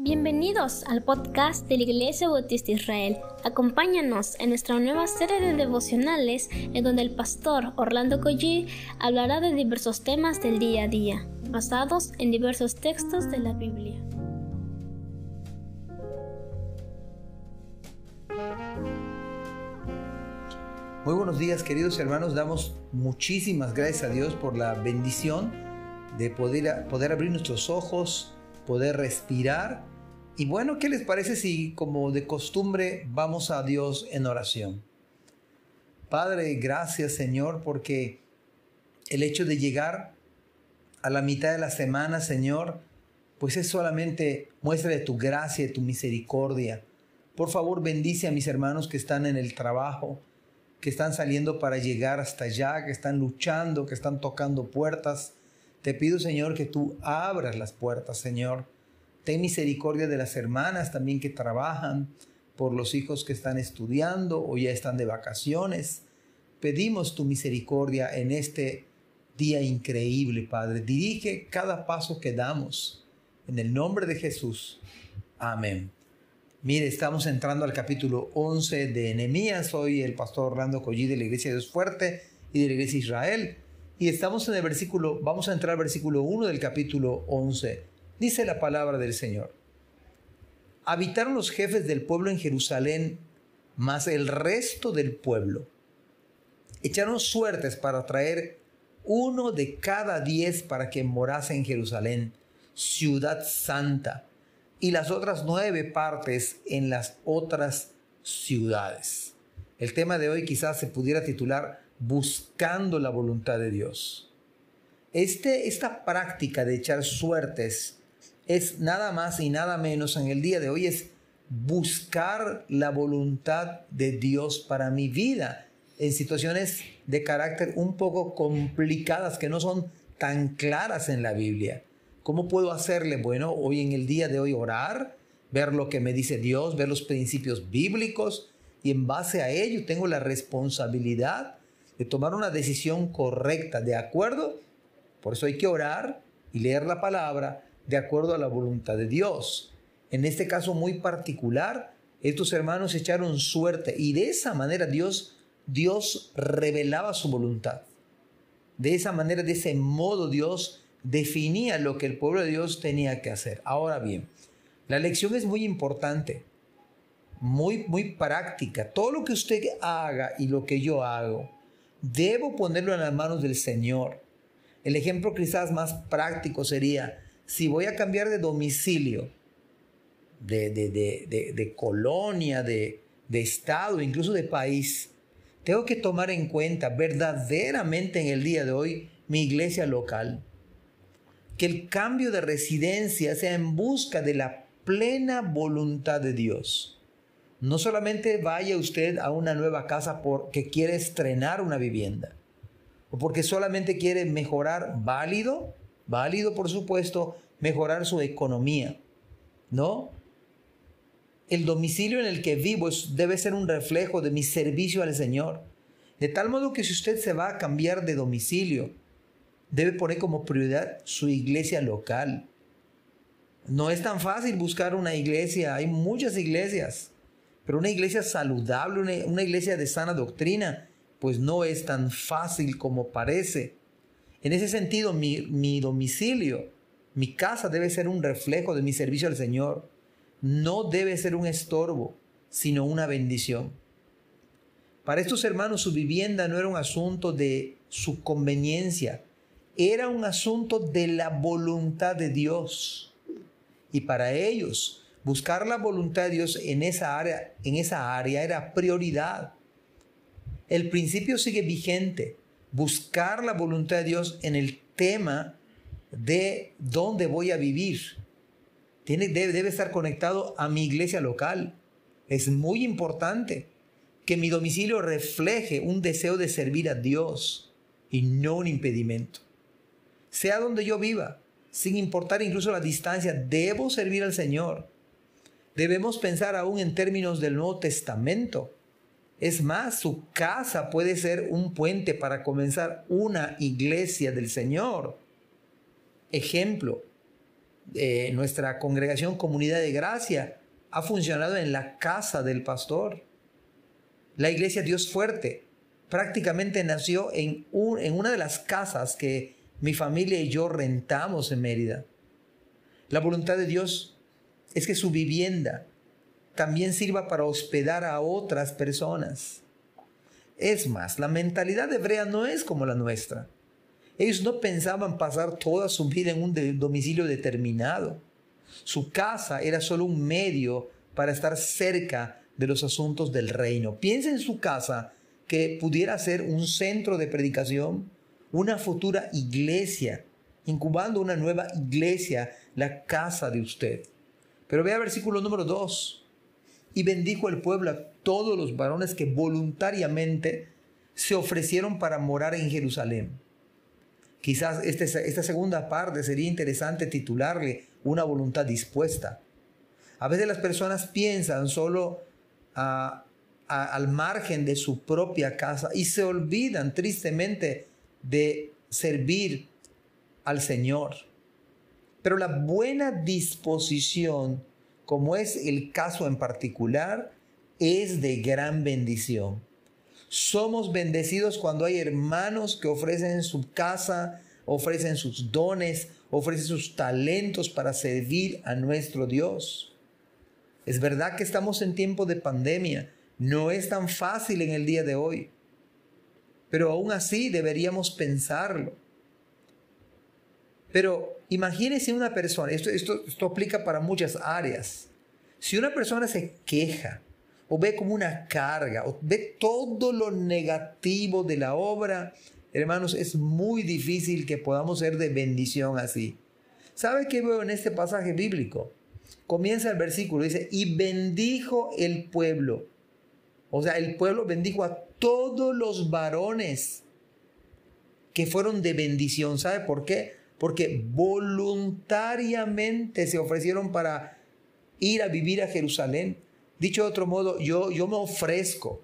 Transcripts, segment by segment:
Bienvenidos al podcast de la Iglesia Bautista Israel. Acompáñanos en nuestra nueva serie de devocionales en donde el pastor Orlando Collie hablará de diversos temas del día a día, basados en diversos textos de la Biblia. Muy buenos días queridos hermanos, damos muchísimas gracias a Dios por la bendición de poder, poder abrir nuestros ojos, poder respirar. Y bueno, ¿qué les parece si como de costumbre vamos a Dios en oración? Padre, gracias Señor porque el hecho de llegar a la mitad de la semana, Señor, pues es solamente muestra de tu gracia, de tu misericordia. Por favor, bendice a mis hermanos que están en el trabajo, que están saliendo para llegar hasta allá, que están luchando, que están tocando puertas. Te pido, Señor, que tú abras las puertas, Señor. Ten misericordia de las hermanas también que trabajan, por los hijos que están estudiando o ya están de vacaciones. Pedimos tu misericordia en este día increíble, Padre. Dirige cada paso que damos. En el nombre de Jesús. Amén. Mire, estamos entrando al capítulo 11 de Nehemías. Soy el pastor Orlando Collí de la Iglesia de Dios Fuerte y de la Iglesia de Israel. Y estamos en el versículo, vamos a entrar al versículo 1 del capítulo 11. Dice la palabra del Señor. Habitaron los jefes del pueblo en Jerusalén, más el resto del pueblo. Echaron suertes para traer uno de cada diez para que morase en Jerusalén, ciudad santa, y las otras nueve partes en las otras ciudades. El tema de hoy quizás se pudiera titular buscando la voluntad de Dios. Este, esta práctica de echar suertes es nada más y nada menos en el día de hoy es buscar la voluntad de Dios para mi vida en situaciones de carácter un poco complicadas que no son tan claras en la Biblia. ¿Cómo puedo hacerle? Bueno, hoy en el día de hoy orar, ver lo que me dice Dios, ver los principios bíblicos y en base a ello tengo la responsabilidad de tomar una decisión correcta, ¿de acuerdo? Por eso hay que orar y leer la palabra de acuerdo a la voluntad de Dios. En este caso muy particular, estos hermanos echaron suerte y de esa manera Dios, Dios revelaba su voluntad. De esa manera, de ese modo Dios definía lo que el pueblo de Dios tenía que hacer. Ahora bien, la lección es muy importante, muy, muy práctica. Todo lo que usted haga y lo que yo hago, Debo ponerlo en las manos del Señor. El ejemplo quizás más práctico sería, si voy a cambiar de domicilio, de, de, colonia, de, de estado, incluso de país, tengo que tomar en cuenta verdaderamente en el día de hoy mi iglesia local. Que el cambio de residencia sea en busca de la plena voluntad de Dios. No solamente vaya usted a una nueva casa porque quiere estrenar una vivienda o porque solamente quiere mejorar, válido, válido por supuesto, mejorar su economía, ¿no? El domicilio en el que vivo debe ser un reflejo de mi servicio al Señor. De tal modo que si usted se va a cambiar de domicilio, debe poner como prioridad su iglesia local. No es tan fácil buscar una iglesia, hay muchas iglesias. Pero una iglesia saludable, una, iglesia de sana doctrina, pues no es tan fácil como parece. En ese sentido, mi, mi domicilio, mi casa debe ser un reflejo de mi servicio al Señor. No debe ser un estorbo, sino una bendición. Para estos hermanos su vivienda no era un asunto de su conveniencia, era un asunto de la voluntad de Dios. Y para ellos Buscar la voluntad de Dios en esa área, en esa área era prioridad. El principio sigue vigente. Buscar la voluntad de Dios en el tema de dónde voy a vivir. Tiene, debe, debe estar conectado a mi iglesia local. Es muy importante que mi domicilio refleje un deseo de servir a Dios y no un impedimento. Sea donde yo viva, sin importar incluso la distancia, debo servir al Señor. Debemos pensar aún en términos del Nuevo Testamento. Es más, su casa puede ser un puente para comenzar una iglesia del Señor. Ejemplo, eh, nuestra congregación Comunidad de Gracia ha funcionado en la casa del pastor. La iglesia Dios Fuerte prácticamente nació en, en una de las casas que mi familia y yo rentamos en Mérida. La voluntad de Dios es que su vivienda también sirva para hospedar a otras personas. Es más, la mentalidad hebrea no es como la nuestra. Ellos no pensaban pasar toda su vida en un domicilio determinado. Su casa era solo un medio para estar cerca de los asuntos del reino. Piensa en su casa que pudiera ser un centro de predicación, una futura iglesia, incubando una nueva iglesia, la casa de usted. Pero vea versículo número 2. Y bendijo el pueblo a todos los varones que voluntariamente se ofrecieron para morar en Jerusalén. Quizás este, esta segunda parte sería interesante titularle una voluntad dispuesta. A veces las personas piensan solo al margen de su propia casa y se olvidan tristemente de servir al Señor. Pero la buena disposición, como es el caso en particular, es de gran bendición. Somos bendecidos cuando hay hermanos que ofrecen su casa, ofrecen sus dones, ofrecen sus talentos para servir a nuestro Dios. Es verdad que estamos en tiempo de pandemia, no es tan fácil en el día de hoy, pero aún así deberíamos pensarlo. Pero imagínese una persona, esto, esto, esto aplica para muchas áreas. Si una persona se queja o ve como una carga o ve todo lo negativo de la obra, hermanos, es muy difícil que podamos ser de bendición así. ¿Sabe qué veo en este pasaje bíblico? Comienza el versículo, dice, y bendijo el pueblo. O sea, el pueblo bendijo a todos los varones que fueron de bendición. ¿Sabe por qué? Porque voluntariamente se ofrecieron para ir a vivir a Jerusalén. Dicho de otro modo, yo, yo me ofrezco,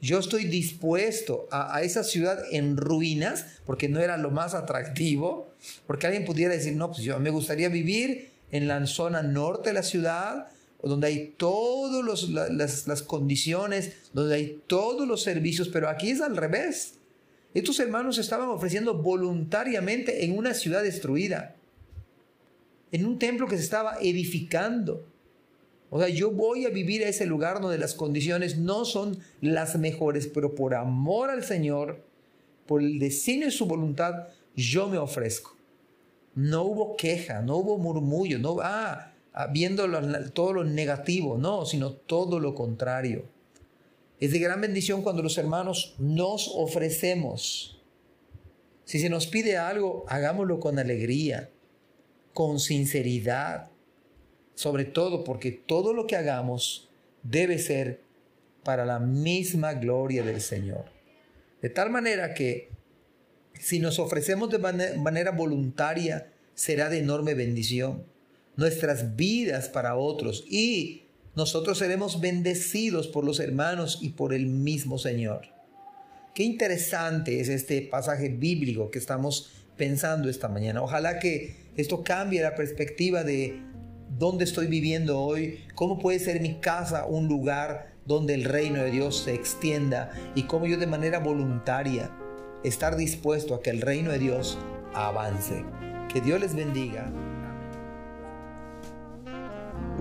yo estoy dispuesto a, a, esa ciudad en ruinas, porque no era lo más atractivo, porque alguien pudiera decir, no, pues yo me gustaría vivir en la zona norte de la ciudad, donde hay todas las, las condiciones, donde hay todos los servicios, pero aquí es al revés. Estos hermanos estaban ofreciendo voluntariamente en una ciudad destruida, en un templo que se estaba edificando. O sea, yo voy a vivir a ese lugar donde las condiciones no son las mejores, pero por amor al Señor, por el designio de su voluntad, yo me ofrezco. No hubo queja, no hubo murmullo, no, ah, ah viendo todo lo negativo, no, sino todo lo contrario. Es de gran bendición cuando los hermanos nos ofrecemos. Si se nos pide algo, hagámoslo con alegría, con sinceridad, sobre todo porque todo lo que hagamos debe ser para la misma gloria del Señor. De tal manera que si nos ofrecemos de manera voluntaria, será de enorme bendición. Nuestras vidas para otros y nosotros seremos bendecidos por los hermanos y por el mismo Señor. Qué interesante es este pasaje bíblico que estamos pensando esta mañana. Ojalá que esto cambie la perspectiva de dónde estoy viviendo hoy, cómo puede ser mi casa un lugar donde el reino de Dios se extienda y cómo yo de manera voluntaria estar dispuesto a que el reino de Dios avance. Que Dios les bendiga.